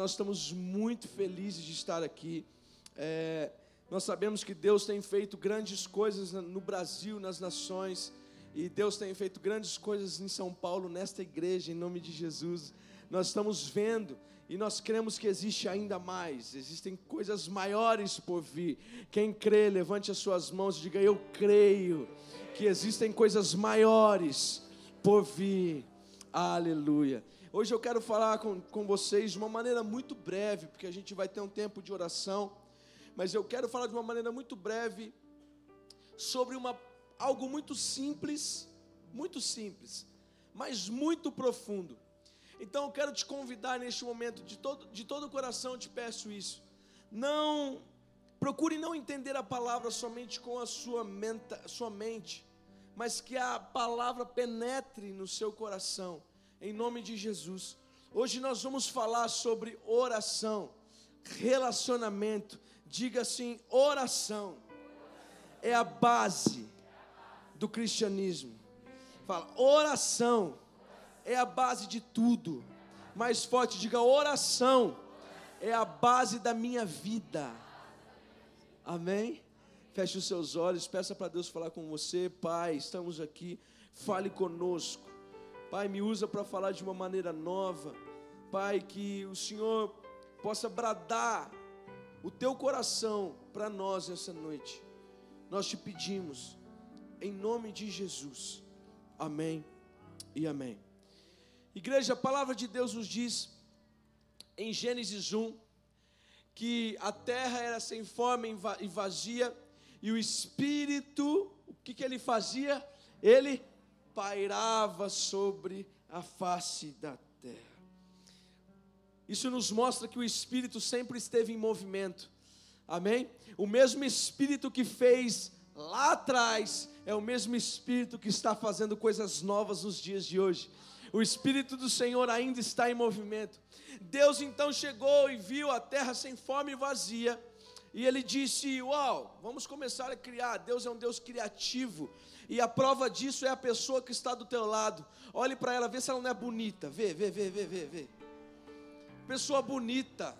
Nós estamos muito felizes de estar aqui. É, nós sabemos que Deus tem feito grandes coisas no Brasil, nas nações, e Deus tem feito grandes coisas em São Paulo, nesta igreja, em nome de Jesus. Nós estamos vendo e nós cremos que existe ainda mais, existem coisas maiores por vir. Quem crê, levante as suas mãos e diga: Eu creio que existem coisas maiores por vir. Aleluia. Hoje eu quero falar com, com vocês de uma maneira muito breve, porque a gente vai ter um tempo de oração, mas eu quero falar de uma maneira muito breve sobre uma, algo muito simples, muito simples, mas muito profundo. Então eu quero te convidar neste momento, de todo, de todo o coração te peço isso. Não, procure não entender a palavra somente com a sua, menta, sua mente, mas que a palavra penetre no seu coração em nome de Jesus. Hoje nós vamos falar sobre oração, relacionamento. Diga assim: oração é a base do cristianismo. Fala, oração é a base de tudo. Mais forte, diga: oração é a base da minha vida. Amém? Feche os seus olhos, peça para Deus falar com você, Pai. Estamos aqui, fale conosco. Pai, me usa para falar de uma maneira nova. Pai, que o Senhor possa bradar o teu coração para nós essa noite. Nós te pedimos, em nome de Jesus. Amém e amém. Igreja, a palavra de Deus nos diz em Gênesis 1 que a terra era sem forma e vazia e o Espírito, o que, que ele fazia? Ele pairava sobre a face da terra. Isso nos mostra que o Espírito sempre esteve em movimento. Amém? O mesmo Espírito que fez lá atrás é o mesmo Espírito que está fazendo coisas novas nos dias de hoje. O Espírito do Senhor ainda está em movimento. Deus então chegou e viu a terra sem fome e vazia. E ele disse: Uau, vamos começar a criar. Deus é um Deus criativo. E a prova disso é a pessoa que está do teu lado. Olhe para ela, vê se ela não é bonita. Vê, vê, vê, vê, vê, vê. Pessoa bonita.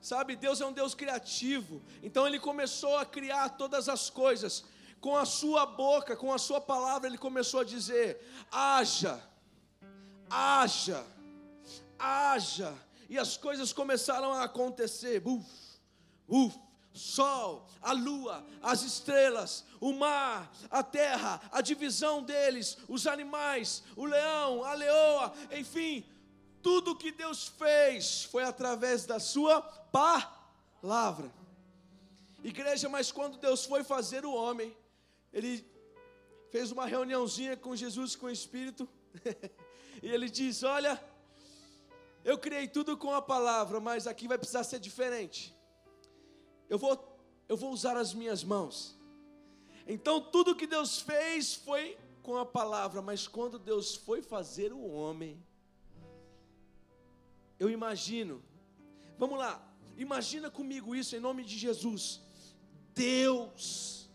Sabe, Deus é um Deus criativo. Então ele começou a criar todas as coisas. Com a sua boca, com a sua palavra, ele começou a dizer: haja, haja, haja. E as coisas começaram a acontecer. Uf, uf, sol, a lua, as estrelas, o mar, a terra, a divisão deles, os animais, o leão, a leoa, enfim, tudo que Deus fez foi através da sua palavra. Igreja, mas quando Deus foi fazer o homem, ele fez uma reuniãozinha com Jesus, com o Espírito, e ele diz: Olha, eu criei tudo com a palavra, mas aqui vai precisar ser diferente eu vou, eu vou usar as minhas mãos. Então tudo que Deus fez foi com a palavra, mas quando Deus foi fazer o homem, eu imagino, vamos lá, imagina comigo isso em nome de Jesus. Deus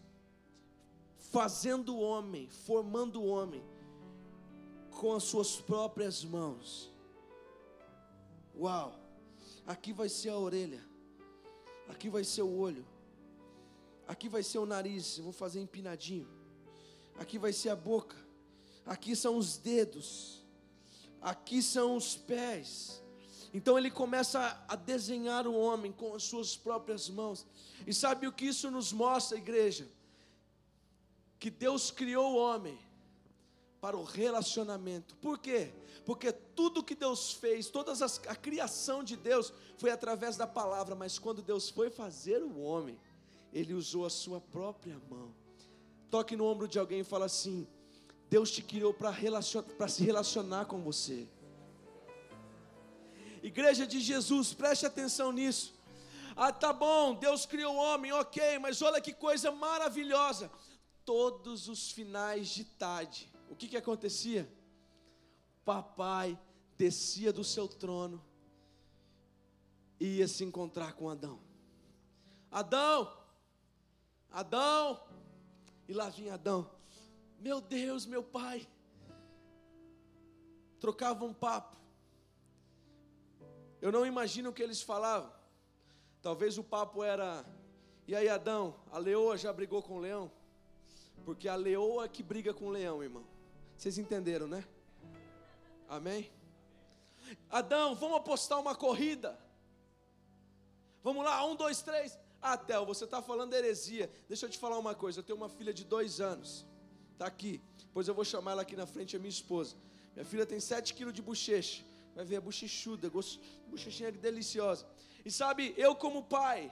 fazendo o homem, formando o homem com as suas próprias mãos. Uau! Aqui vai ser a orelha. Aqui vai ser o olho. Aqui vai ser o nariz, eu vou fazer empinadinho. Aqui vai ser a boca. Aqui são os dedos. Aqui são os pés. Então ele começa a desenhar o homem com as suas próprias mãos. E sabe o que isso nos mostra, igreja? Que Deus criou o homem para o relacionamento. Por quê? Porque tudo que Deus fez, toda a criação de Deus foi através da palavra, mas quando Deus foi fazer o homem, ele usou a sua própria mão. Toque no ombro de alguém e fala assim: Deus te criou para relacion... se relacionar com você. Igreja de Jesus, preste atenção nisso. Ah, tá bom, Deus criou o homem, ok, mas olha que coisa maravilhosa. Todos os finais de tarde, o que, que acontecia? Papai descia do seu trono e ia se encontrar com Adão. Adão, Adão, e lá vinha Adão. Meu Deus, meu pai. Trocava um papo. Eu não imagino o que eles falavam. Talvez o papo era: e aí, Adão, a leoa já brigou com o leão? Porque a leoa que briga com o leão, irmão. Vocês entenderam, né? Amém? Adão, vamos apostar uma corrida. Vamos lá, um, dois, três. Ah, Theo, você está falando heresia. Deixa eu te falar uma coisa. Eu tenho uma filha de dois anos. Está aqui. Pois eu vou chamar ela aqui na frente, é minha esposa. Minha filha tem sete quilos de bochecha. Vai ver, é bochechuda, bochechinha deliciosa. E sabe, eu como pai,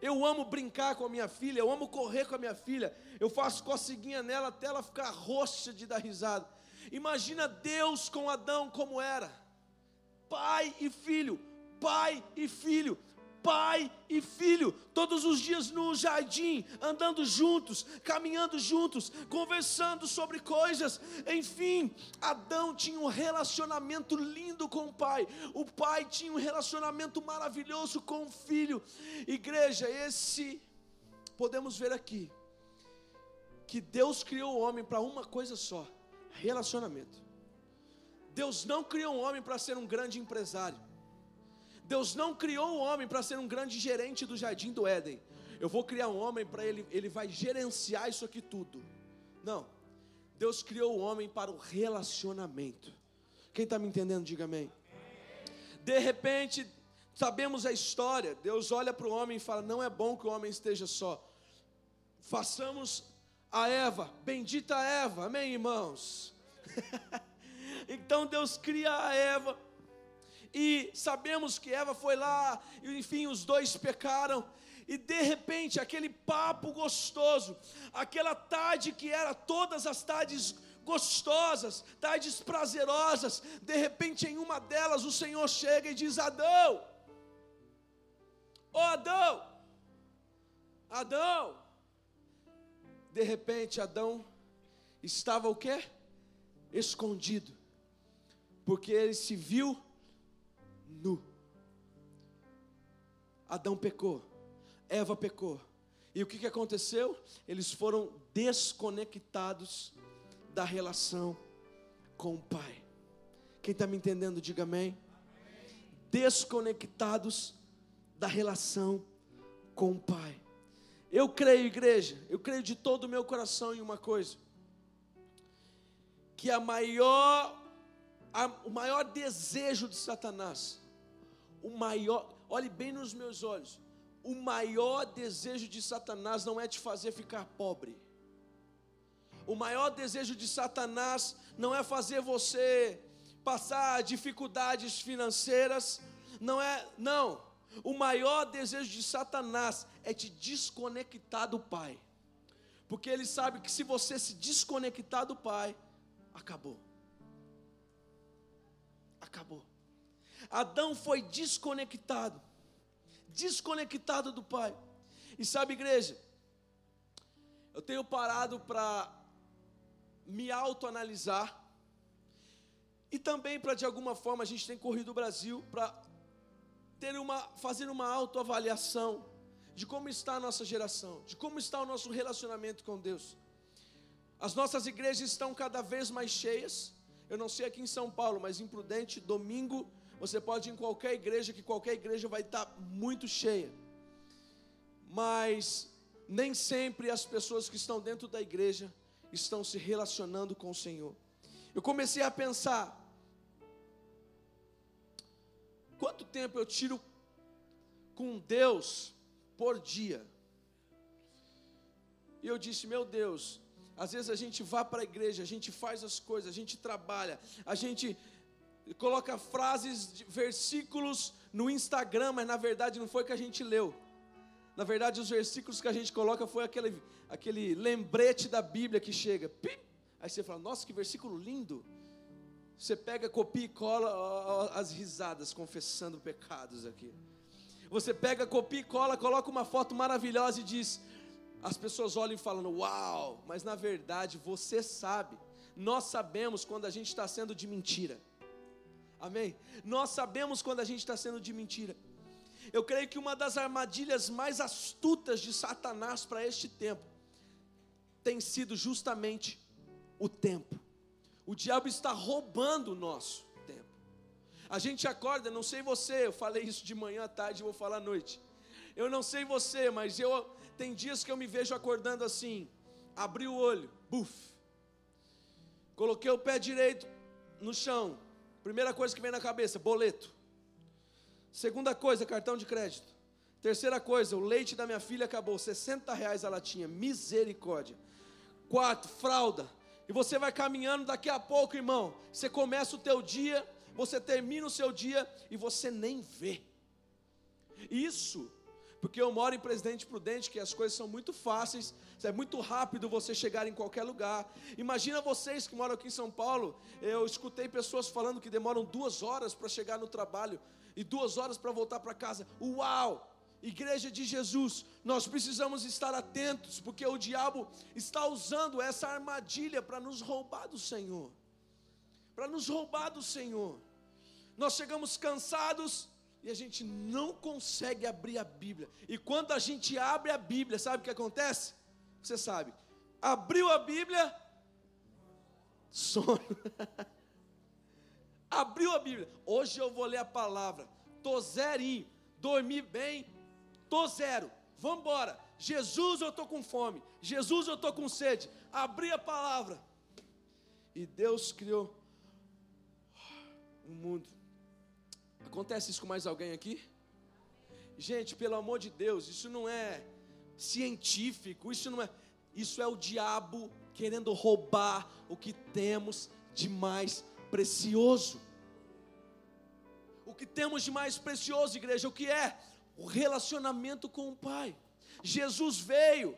eu amo brincar com a minha filha, eu amo correr com a minha filha. Eu faço coceguinha nela até ela ficar roxa de dar risada. Imagina Deus com Adão como era. Pai e filho, pai e filho pai e filho, todos os dias no jardim, andando juntos, caminhando juntos, conversando sobre coisas. Enfim, Adão tinha um relacionamento lindo com o pai, o pai tinha um relacionamento maravilhoso com o filho. Igreja, esse podemos ver aqui que Deus criou o homem para uma coisa só: relacionamento. Deus não criou um homem para ser um grande empresário. Deus não criou o homem para ser um grande gerente do jardim do Éden. Eu vou criar um homem para ele, ele vai gerenciar isso aqui tudo. Não. Deus criou o homem para o relacionamento. Quem está me entendendo, diga amém. De repente, sabemos a história. Deus olha para o homem e fala: Não é bom que o homem esteja só. Façamos a Eva, bendita Eva, amém, irmãos? então Deus cria a Eva e sabemos que Eva foi lá, e enfim, os dois pecaram, e de repente aquele papo gostoso, aquela tarde que era todas as tardes gostosas, tardes prazerosas, de repente em uma delas o Senhor chega e diz: Adão, ô oh, Adão, Adão, de repente Adão estava o quê? Escondido, porque ele se viu nu. Adão pecou, Eva pecou. E o que, que aconteceu? Eles foram desconectados da relação com o Pai. Quem está me entendendo, diga amém. Desconectados da relação com o Pai. Eu creio, igreja, eu creio de todo o meu coração em uma coisa: que a maior, a, o maior desejo de Satanás o maior, olhe bem nos meus olhos, o maior desejo de Satanás não é te fazer ficar pobre. O maior desejo de Satanás não é fazer você passar dificuldades financeiras, não é, não. O maior desejo de Satanás é te desconectar do Pai. Porque ele sabe que se você se desconectar do Pai, acabou. Acabou. Adão foi desconectado, desconectado do Pai. E sabe, igreja, eu tenho parado para me autoanalisar e também para de alguma forma a gente tem corrido o Brasil para ter uma fazer uma autoavaliação de como está a nossa geração, de como está o nosso relacionamento com Deus. As nossas igrejas estão cada vez mais cheias. Eu não sei aqui em São Paulo, mas em Prudente, domingo você pode ir em qualquer igreja, que qualquer igreja vai estar muito cheia. Mas nem sempre as pessoas que estão dentro da igreja estão se relacionando com o Senhor. Eu comecei a pensar: quanto tempo eu tiro com Deus por dia? E eu disse: meu Deus, às vezes a gente vai para a igreja, a gente faz as coisas, a gente trabalha, a gente coloca frases, versículos no Instagram, mas na verdade não foi que a gente leu. Na verdade, os versículos que a gente coloca foi aquele, aquele lembrete da Bíblia que chega. Pim! Aí você fala, nossa, que versículo lindo. Você pega, copia e cola ó, ó, as risadas, confessando pecados aqui. Você pega, copia e cola, coloca uma foto maravilhosa e diz. As pessoas olham e falam, uau, mas na verdade você sabe. Nós sabemos quando a gente está sendo de mentira. Amém? Nós sabemos quando a gente está sendo de mentira. Eu creio que uma das armadilhas mais astutas de Satanás para este tempo tem sido justamente o tempo. O diabo está roubando o nosso tempo. A gente acorda, não sei você, eu falei isso de manhã à tarde, vou falar à noite. Eu não sei você, mas eu tem dias que eu me vejo acordando assim, abri o olho, buf. Coloquei o pé direito no chão. Primeira coisa que vem na cabeça, boleto. Segunda coisa, cartão de crédito. Terceira coisa, o leite da minha filha acabou, 60 reais a latinha, misericórdia. Quarto, fralda. E você vai caminhando daqui a pouco, irmão. Você começa o teu dia, você termina o seu dia e você nem vê. Isso, porque eu moro em Presidente Prudente, que as coisas são muito fáceis, é muito rápido você chegar em qualquer lugar. Imagina vocês que moram aqui em São Paulo, eu escutei pessoas falando que demoram duas horas para chegar no trabalho e duas horas para voltar para casa. Uau! Igreja de Jesus, nós precisamos estar atentos, porque o diabo está usando essa armadilha para nos roubar do Senhor. Para nos roubar do Senhor. Nós chegamos cansados e a gente não consegue abrir a Bíblia. E quando a gente abre a Bíblia, sabe o que acontece? Você sabe. Abriu a Bíblia, sono. Abriu a Bíblia. Hoje eu vou ler a palavra. Tô zerinho, dormi bem, tô zero. Vamos embora. Jesus, eu tô com fome. Jesus, eu tô com sede. Abri a palavra. E Deus criou o mundo. Acontece isso com mais alguém aqui? Gente, pelo amor de Deus, isso não é científico, isso não é, isso é o diabo querendo roubar o que temos de mais precioso. O que temos de mais precioso, igreja, o que é? O relacionamento com o Pai. Jesus veio,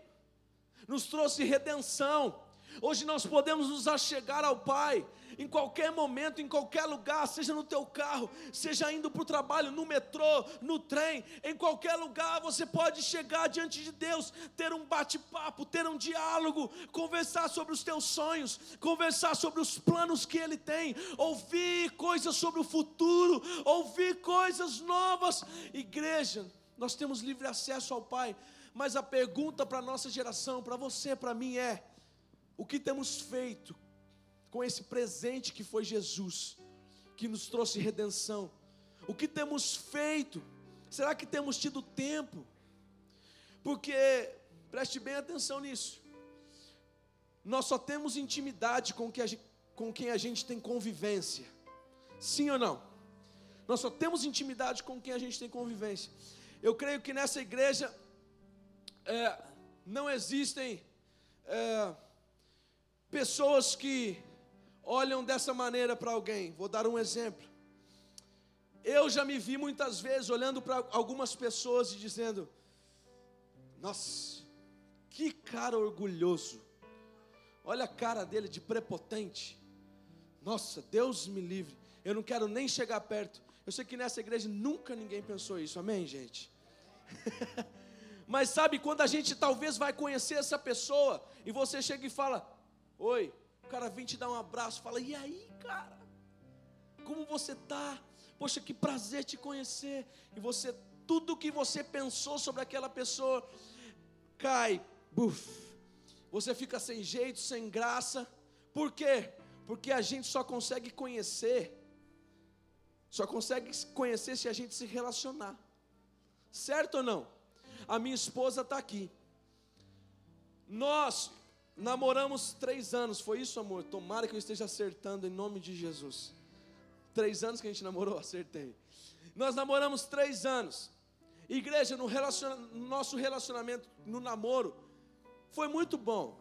nos trouxe redenção. Hoje nós podemos nos achegar ao Pai em qualquer momento, em qualquer lugar, seja no teu carro, seja indo para o trabalho, no metrô, no trem, em qualquer lugar você pode chegar diante de Deus, ter um bate-papo, ter um diálogo, conversar sobre os teus sonhos, conversar sobre os planos que Ele tem, ouvir coisas sobre o futuro, ouvir coisas novas. Igreja, nós temos livre acesso ao Pai, mas a pergunta para a nossa geração, para você, para mim é: o que temos feito com esse presente que foi Jesus, que nos trouxe redenção. O que temos feito? Será que temos tido tempo? Porque, preste bem atenção nisso, nós só temos intimidade com, que gente, com quem a gente tem convivência, sim ou não? Nós só temos intimidade com quem a gente tem convivência. Eu creio que nessa igreja é, não existem é, pessoas que olham dessa maneira para alguém. Vou dar um exemplo. Eu já me vi muitas vezes olhando para algumas pessoas e dizendo: Nossa, que cara orgulhoso. Olha a cara dele de prepotente. Nossa, Deus me livre. Eu não quero nem chegar perto. Eu sei que nessa igreja nunca ninguém pensou isso. Amém, gente? Mas sabe quando a gente talvez vai conhecer essa pessoa e você chega e fala: Oi, cara vem te dar um abraço, fala: "E aí, cara? Como você tá? Poxa, que prazer te conhecer". E você tudo que você pensou sobre aquela pessoa cai, buf. Você fica sem jeito, sem graça. Por quê? Porque a gente só consegue conhecer só consegue conhecer se a gente se relacionar. Certo ou não? A minha esposa está aqui. Nós Namoramos três anos, foi isso, amor? Tomara que eu esteja acertando em nome de Jesus. Três anos que a gente namorou, acertei. Nós namoramos três anos. Igreja, no, relaciona, no nosso relacionamento, no namoro, foi muito bom.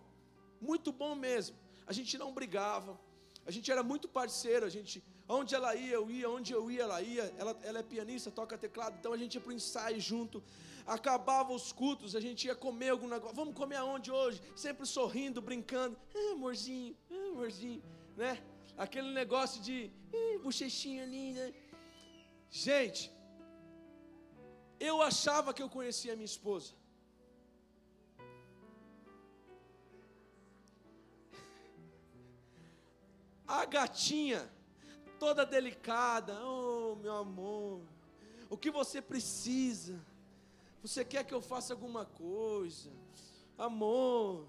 Muito bom mesmo. A gente não brigava. A gente era muito parceiro. A gente, onde ela ia, eu ia. Onde eu ia, ela ia. Ela, ela é pianista, toca teclado. Então a gente ia para o ensaio junto acabava os cultos, a gente ia comer algum negócio, vamos comer aonde hoje? Sempre sorrindo, brincando, ah, amorzinho, ah, amorzinho, né? Aquele negócio de ah, bochechinha linda. Gente, eu achava que eu conhecia a minha esposa. A gatinha, toda delicada, oh meu amor, o que você precisa? Você quer que eu faça alguma coisa? Amor.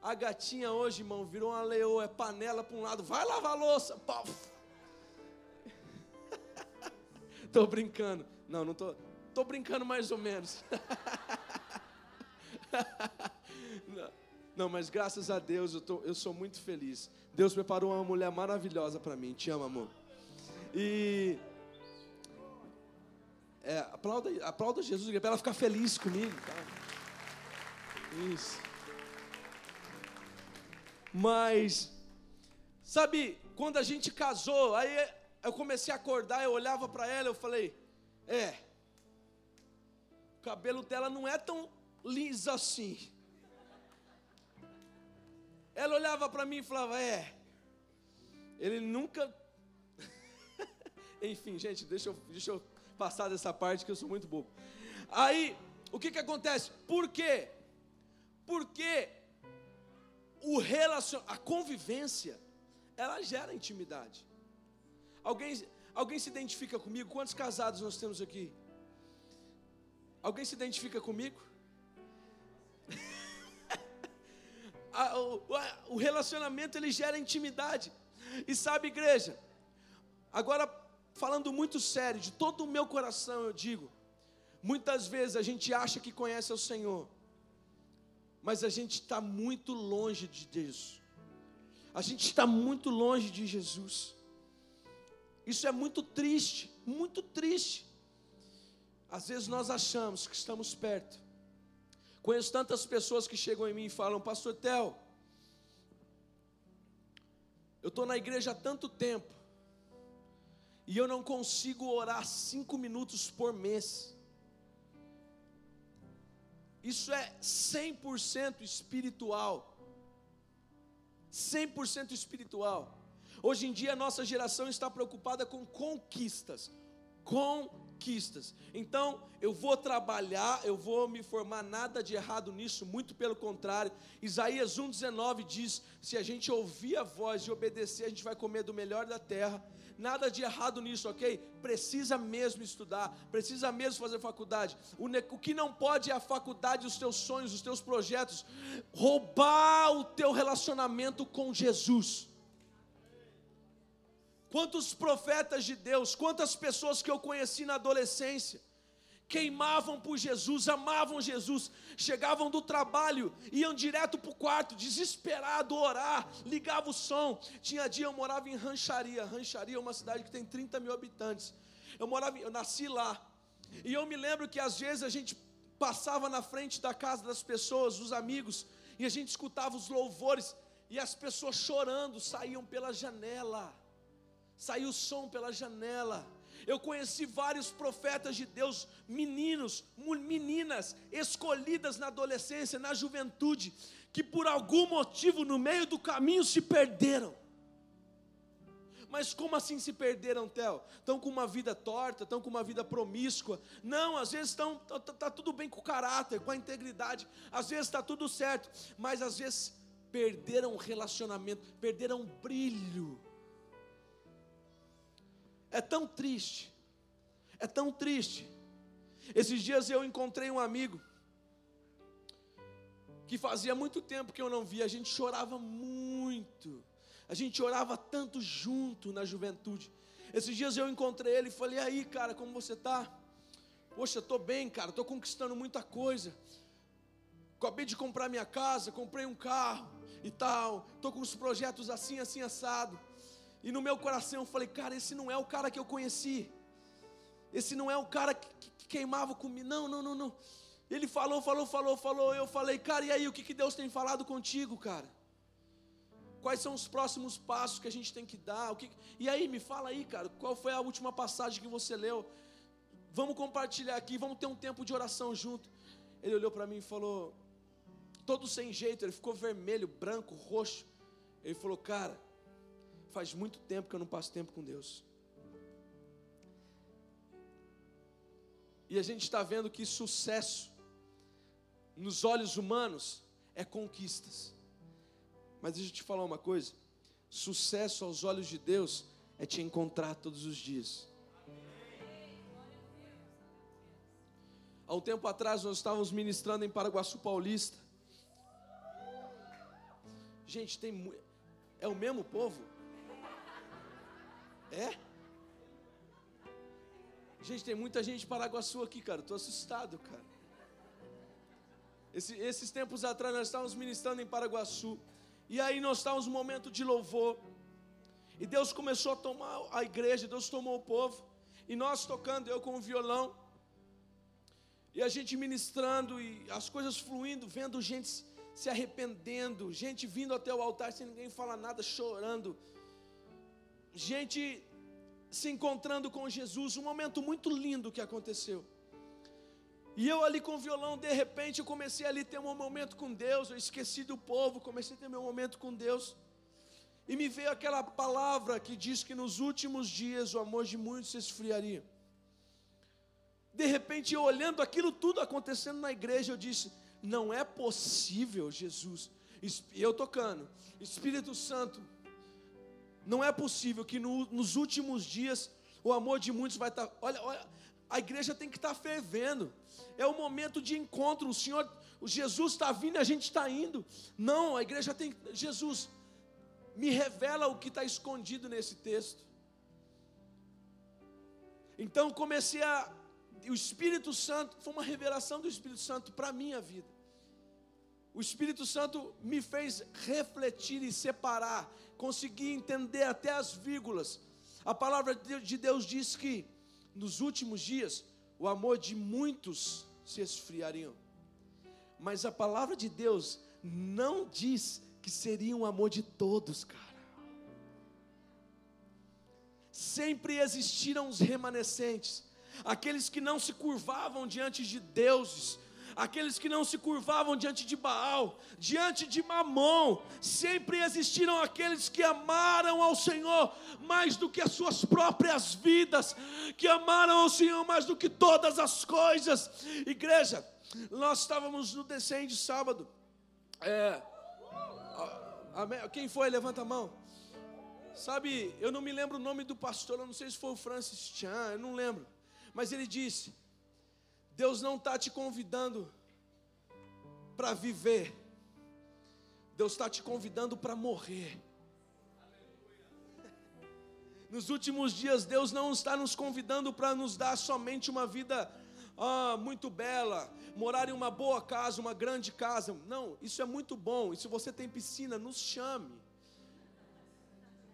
A gatinha hoje, irmão, virou uma leoa, é panela para um lado, vai lavar a louça. Tô brincando. Não, não tô. Tô brincando mais ou menos. não, mas graças a Deus eu, tô, eu sou muito feliz. Deus preparou uma mulher maravilhosa para mim. Te amo, amor. E é, aplauda, aplauda Jesus para ela ficar feliz comigo. Tá? Isso. Mas, sabe, quando a gente casou, aí eu comecei a acordar, eu olhava para ela, eu falei, é, o cabelo dela não é tão liso assim. Ela olhava para mim e falava, é, ele nunca. Enfim, gente, deixa eu, deixa eu passar dessa parte que eu sou muito bobo. Aí, o que que acontece? Por quê? Porque o relacion... a convivência, ela gera intimidade. Alguém, alguém se identifica comigo? Quantos casados nós temos aqui? Alguém se identifica comigo? O, o relacionamento ele gera intimidade. E sabe, igreja, agora falando muito sério, de todo o meu coração eu digo, muitas vezes a gente acha que conhece o Senhor, mas a gente está muito longe de Deus, a gente está muito longe de Jesus. Isso é muito triste, muito triste. Às vezes nós achamos que estamos perto. Conheço tantas pessoas que chegam em mim e falam, Pastor Tel, eu estou na igreja há tanto tempo, e eu não consigo orar cinco minutos por mês. Isso é 100% espiritual. 100% espiritual. Hoje em dia a nossa geração está preocupada com conquistas. Conquistas. Então, eu vou trabalhar, eu vou me formar nada de errado nisso, muito pelo contrário. Isaías 1:19 diz: "Se a gente ouvir a voz e obedecer, a gente vai comer do melhor da terra" nada de errado nisso, ok? Precisa mesmo estudar, precisa mesmo fazer faculdade. O, o que não pode é a faculdade, os teus sonhos, os teus projetos, roubar o teu relacionamento com Jesus. Quantos profetas de Deus, quantas pessoas que eu conheci na adolescência, queimavam por Jesus, amavam Jesus, chegavam do trabalho, iam direto para o quarto, desesperado, orar, ligava o som. Tinha dia eu morava em Rancharia, Rancharia é uma cidade que tem 30 mil habitantes. Eu morava, eu nasci lá. E eu me lembro que às vezes a gente passava na frente da casa das pessoas, dos amigos, e a gente escutava os louvores, e as pessoas chorando saíam pela janela. Saiu som pela janela. Eu conheci vários profetas de Deus, meninos, meninas, escolhidas na adolescência, na juventude, que por algum motivo no meio do caminho se perderam. Mas como assim se perderam, Theo? Estão com uma vida torta, estão com uma vida promíscua. Não, às vezes estão, tá, tá tudo bem com o caráter, com a integridade. Às vezes está tudo certo, mas às vezes perderam o relacionamento, perderam o brilho é tão triste, é tão triste. Esses dias eu encontrei um amigo que fazia muito tempo que eu não via, a gente chorava muito, a gente orava tanto junto na juventude. Esses dias eu encontrei ele e falei: aí, cara, como você está? Poxa, estou bem, cara, estou conquistando muita coisa. Acabei de comprar minha casa, comprei um carro e tal, estou com os projetos assim, assim, assado. E no meu coração eu falei, cara, esse não é o cara que eu conheci. Esse não é o cara que, que, que queimava comigo. Não, não, não, não. Ele falou, falou, falou, falou. Eu falei, cara, e aí, o que, que Deus tem falado contigo, cara? Quais são os próximos passos que a gente tem que dar? O que... E aí, me fala aí, cara, qual foi a última passagem que você leu? Vamos compartilhar aqui, vamos ter um tempo de oração junto. Ele olhou para mim e falou, todo sem jeito, ele ficou vermelho, branco, roxo. Ele falou, cara, faz muito tempo que eu não passo tempo com Deus. E a gente está vendo que sucesso, nos olhos humanos, é conquistas. Mas deixa eu te falar uma coisa: sucesso aos olhos de Deus é te encontrar todos os dias. Há um tempo atrás nós estávamos ministrando em Paraguaçu Paulista. Gente, tem é o mesmo povo? É? Gente, tem muita gente de Paraguaçu aqui, cara. Estou assustado, cara. Esse, esses tempos atrás nós estávamos ministrando em Paraguaçu. E aí nós estávamos num momento de louvor. E Deus começou a tomar a igreja, Deus tomou o povo. E nós tocando, eu com o violão. E a gente ministrando e as coisas fluindo, vendo gente se arrependendo, gente vindo até o altar sem ninguém falar nada, chorando. Gente se encontrando com Jesus, um momento muito lindo que aconteceu. E eu ali com o violão, de repente, eu comecei ali a ter um momento com Deus, eu esqueci do povo, comecei a ter meu momento com Deus. E me veio aquela palavra que diz que nos últimos dias o amor de muitos se esfriaria. De repente, eu olhando aquilo tudo acontecendo na igreja, eu disse: Não é possível, Jesus. Eu tocando, Espírito Santo, não é possível que no, nos últimos dias o amor de muitos vai estar. Tá, olha, olha, a igreja tem que estar tá fervendo. É o momento de encontro. O Senhor, o Jesus está vindo a gente está indo. Não, a igreja tem. Jesus, me revela o que está escondido nesse texto. Então comecei a. O Espírito Santo, foi uma revelação do Espírito Santo para minha vida. O Espírito Santo me fez refletir e separar, conseguir entender até as vírgulas. A palavra de Deus diz que nos últimos dias o amor de muitos se esfriariam. Mas a palavra de Deus não diz que seria um amor de todos, cara. Sempre existiram os remanescentes, aqueles que não se curvavam diante de deuses, aqueles que não se curvavam diante de Baal, diante de Mamon, sempre existiram aqueles que amaram ao Senhor mais do que as suas próprias vidas, que amaram ao Senhor mais do que todas as coisas. Igreja, nós estávamos no descende sábado, é, quem foi? Levanta a mão. Sabe, eu não me lembro o nome do pastor, eu não sei se foi o Francis Chan, eu não lembro. Mas ele disse: Deus não está te convidando para viver, Deus está te convidando para morrer. Nos últimos dias, Deus não está nos convidando para nos dar somente uma vida ah, muito bela, morar em uma boa casa, uma grande casa. Não, isso é muito bom. E se você tem piscina, nos chame.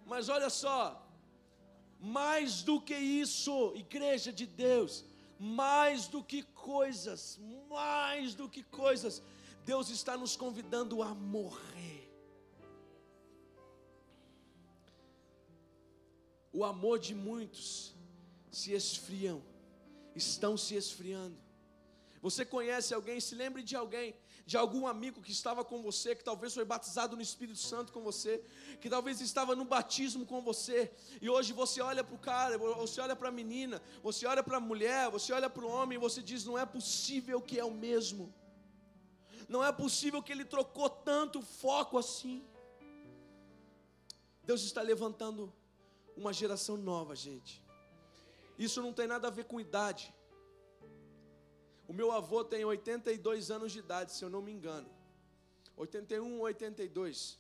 Mas olha só, mais do que isso, igreja de Deus, mais do que coisas, mais do que coisas, Deus está nos convidando a morrer. O amor de muitos se esfriam estão se esfriando. Você conhece alguém, se lembre de alguém, de algum amigo que estava com você, que talvez foi batizado no Espírito Santo com você, que talvez estava no batismo com você, e hoje você olha para o cara, você olha para a menina, você olha para a mulher, você olha para o homem e você diz: não é possível que é o mesmo, não é possível que ele trocou tanto foco assim. Deus está levantando uma geração nova, gente. Isso não tem nada a ver com idade. O meu avô tem 82 anos de idade, se eu não me engano. 81 ou 82.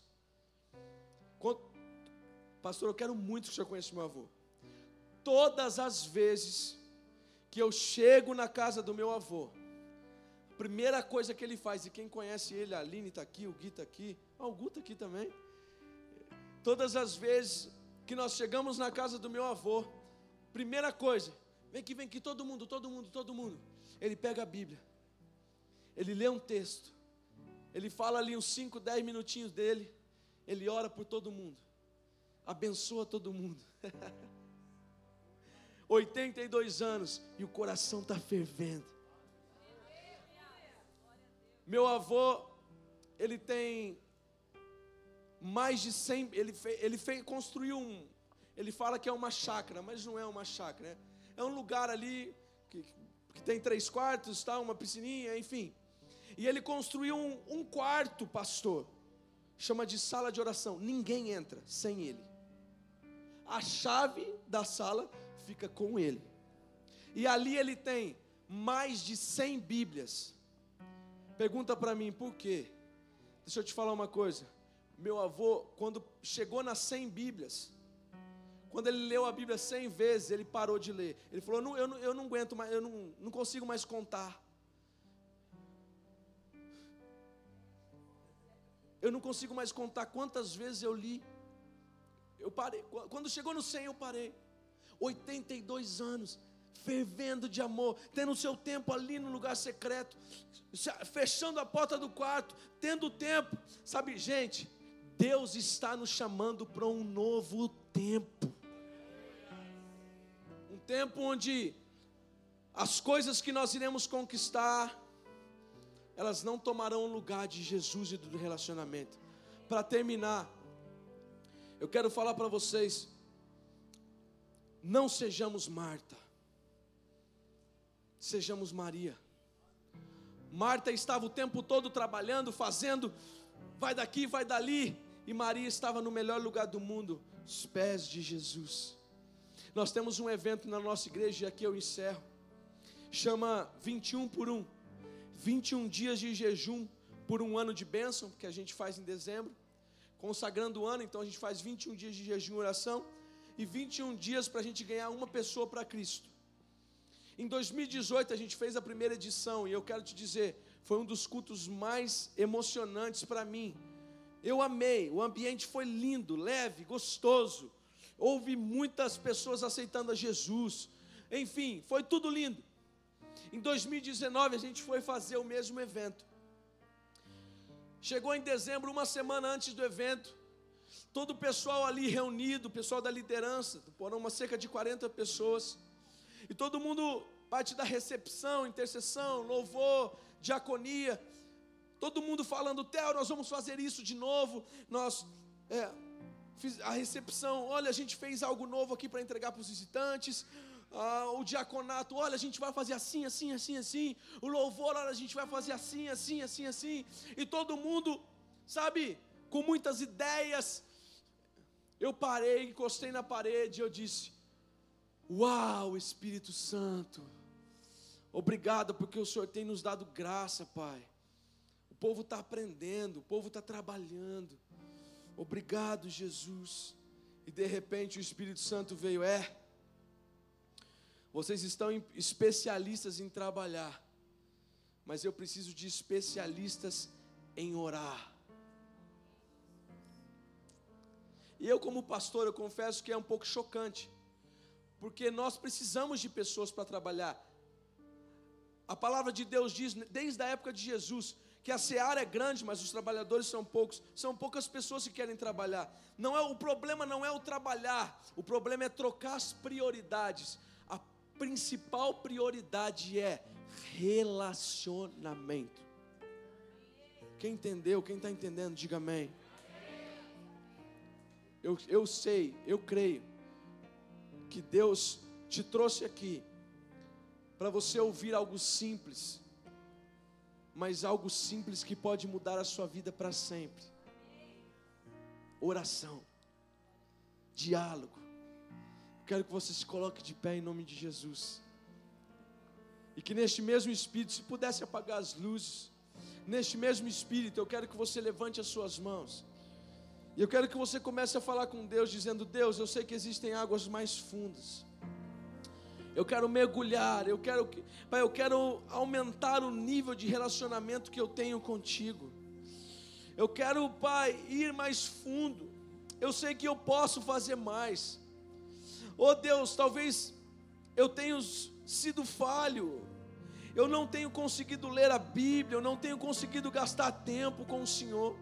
Pastor, eu quero muito que o senhor conheça meu avô. Todas as vezes que eu chego na casa do meu avô, a primeira coisa que ele faz, e quem conhece ele, a Aline está aqui, o Gui está aqui, ah, o Gu está aqui também. Todas as vezes que nós chegamos na casa do meu avô, Primeira coisa, vem aqui, vem aqui, todo mundo, todo mundo, todo mundo. Ele pega a Bíblia, ele lê um texto, ele fala ali uns 5, 10 minutinhos dele, ele ora por todo mundo, abençoa todo mundo. 82 anos e o coração está fervendo. Meu avô, ele tem mais de 100, ele, fez, ele fez, construiu um, ele fala que é uma chácara, mas não é uma chácara. Né? É um lugar ali que, que tem três quartos, tá? uma piscininha, enfim. E ele construiu um, um quarto, pastor, chama de sala de oração. Ninguém entra sem ele. A chave da sala fica com ele. E ali ele tem mais de 100 Bíblias. Pergunta para mim, por quê? Deixa eu te falar uma coisa. Meu avô, quando chegou nas 100 Bíblias, Quando ele leu a Bíblia cem vezes, ele parou de ler. Ele falou: eu não, eu não, eu não aguento mais, eu não, não consigo mais contar. Eu não consigo mais contar quantas vezes eu li. Eu parei. Quando chegou no 100, eu parei. 82 anos, fervendo de amor, tendo o seu tempo ali no lugar secreto, fechando a porta do quarto, tendo tempo. Sabe, gente, Deus está nos chamando para um novo tempo. Tempo onde as coisas que nós iremos conquistar, elas não tomarão o lugar de Jesus e do relacionamento. Para terminar, eu quero falar para vocês, não sejamos Marta, sejamos Maria. Marta estava o tempo todo trabalhando, fazendo, vai daqui, vai dali, e Maria estava no melhor lugar do mundo, os pés de Jesus. Nós temos um evento na nossa igreja, e aqui eu encerro, chama 21 por 1. 21 dias de jejum por um ano de bênção, que a gente faz em dezembro, consagrando o ano, então a gente faz 21 dias de jejum e oração, e 21 dias para a gente ganhar uma pessoa para Cristo. Em 2018 a gente fez a primeira edição, e eu quero te dizer, foi um dos cultos mais emocionantes para mim. Eu amei, o ambiente foi lindo, leve, gostoso. Houve muitas pessoas aceitando a Jesus. Enfim, foi tudo lindo. Em 2019 a gente foi fazer o mesmo evento. Chegou em dezembro, uma semana antes do evento, todo o pessoal ali reunido, o pessoal da liderança, foram uma cerca de 40 pessoas, e todo mundo, parte da recepção, intercessão, louvor, diaconia, todo mundo falando, Theo, nós vamos fazer isso de novo, nós, é, a recepção, olha, a gente fez algo novo aqui para entregar para os visitantes, ah, o diaconato, olha, a gente vai fazer assim, assim, assim, assim. O louvor, olha, a gente vai fazer assim, assim, assim, assim. E todo mundo, sabe, com muitas ideias. Eu parei, encostei na parede eu disse: Uau, Espírito Santo, obrigado porque o Senhor tem nos dado graça, Pai. O povo está aprendendo, o povo está trabalhando. Obrigado, Jesus. E de repente o Espírito Santo veio, é. Vocês estão especialistas em trabalhar, mas eu preciso de especialistas em orar. E eu, como pastor, eu confesso que é um pouco chocante, porque nós precisamos de pessoas para trabalhar. A palavra de Deus diz, desde a época de Jesus, que a seara é grande, mas os trabalhadores são poucos. São poucas pessoas que querem trabalhar. Não é o problema não é o trabalhar, o problema é trocar as prioridades principal prioridade é relacionamento. Quem entendeu, quem está entendendo, diga amém. Eu, eu sei, eu creio que Deus te trouxe aqui para você ouvir algo simples, mas algo simples que pode mudar a sua vida para sempre. Oração, diálogo, quero que você se coloque de pé em nome de Jesus. E que neste mesmo espírito, se pudesse apagar as luzes, neste mesmo espírito, eu quero que você levante as suas mãos. E eu quero que você comece a falar com Deus, dizendo: Deus, eu sei que existem águas mais fundas. Eu quero mergulhar, eu quero que, Pai, eu quero aumentar o nível de relacionamento que eu tenho contigo. Eu quero, Pai, ir mais fundo. Eu sei que eu posso fazer mais. Oh Deus, talvez eu tenha sido falho, eu não tenho conseguido ler a Bíblia, eu não tenho conseguido gastar tempo com o Senhor.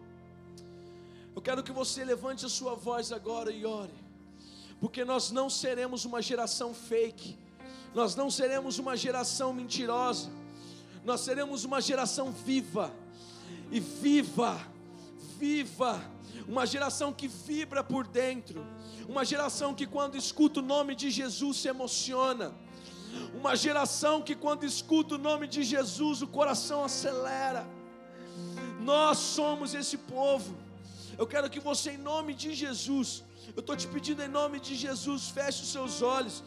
Eu quero que você levante a sua voz agora e ore, porque nós não seremos uma geração fake, nós não seremos uma geração mentirosa, nós seremos uma geração viva, e viva, viva, uma geração que vibra por dentro, uma geração que quando escuta o nome de Jesus se emociona, uma geração que quando escuta o nome de Jesus o coração acelera. Nós somos esse povo. Eu quero que você, em nome de Jesus, eu estou te pedindo em nome de Jesus, feche os seus olhos,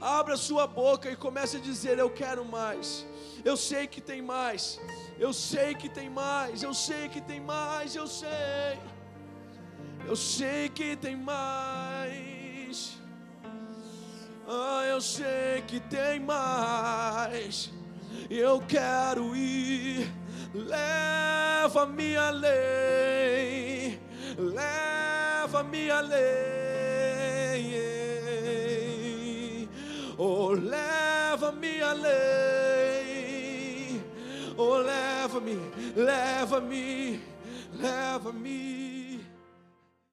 abra sua boca e comece a dizer: Eu quero mais. Eu sei que tem mais. Eu sei que tem mais. Eu sei que tem mais. Eu sei. Eu sei que tem mais. Ah, eu sei que tem mais. Eu quero ir. Leva-me além. Leva-me além. Oh, leva-me além. Oh, leva-me, leva-me, leva-me.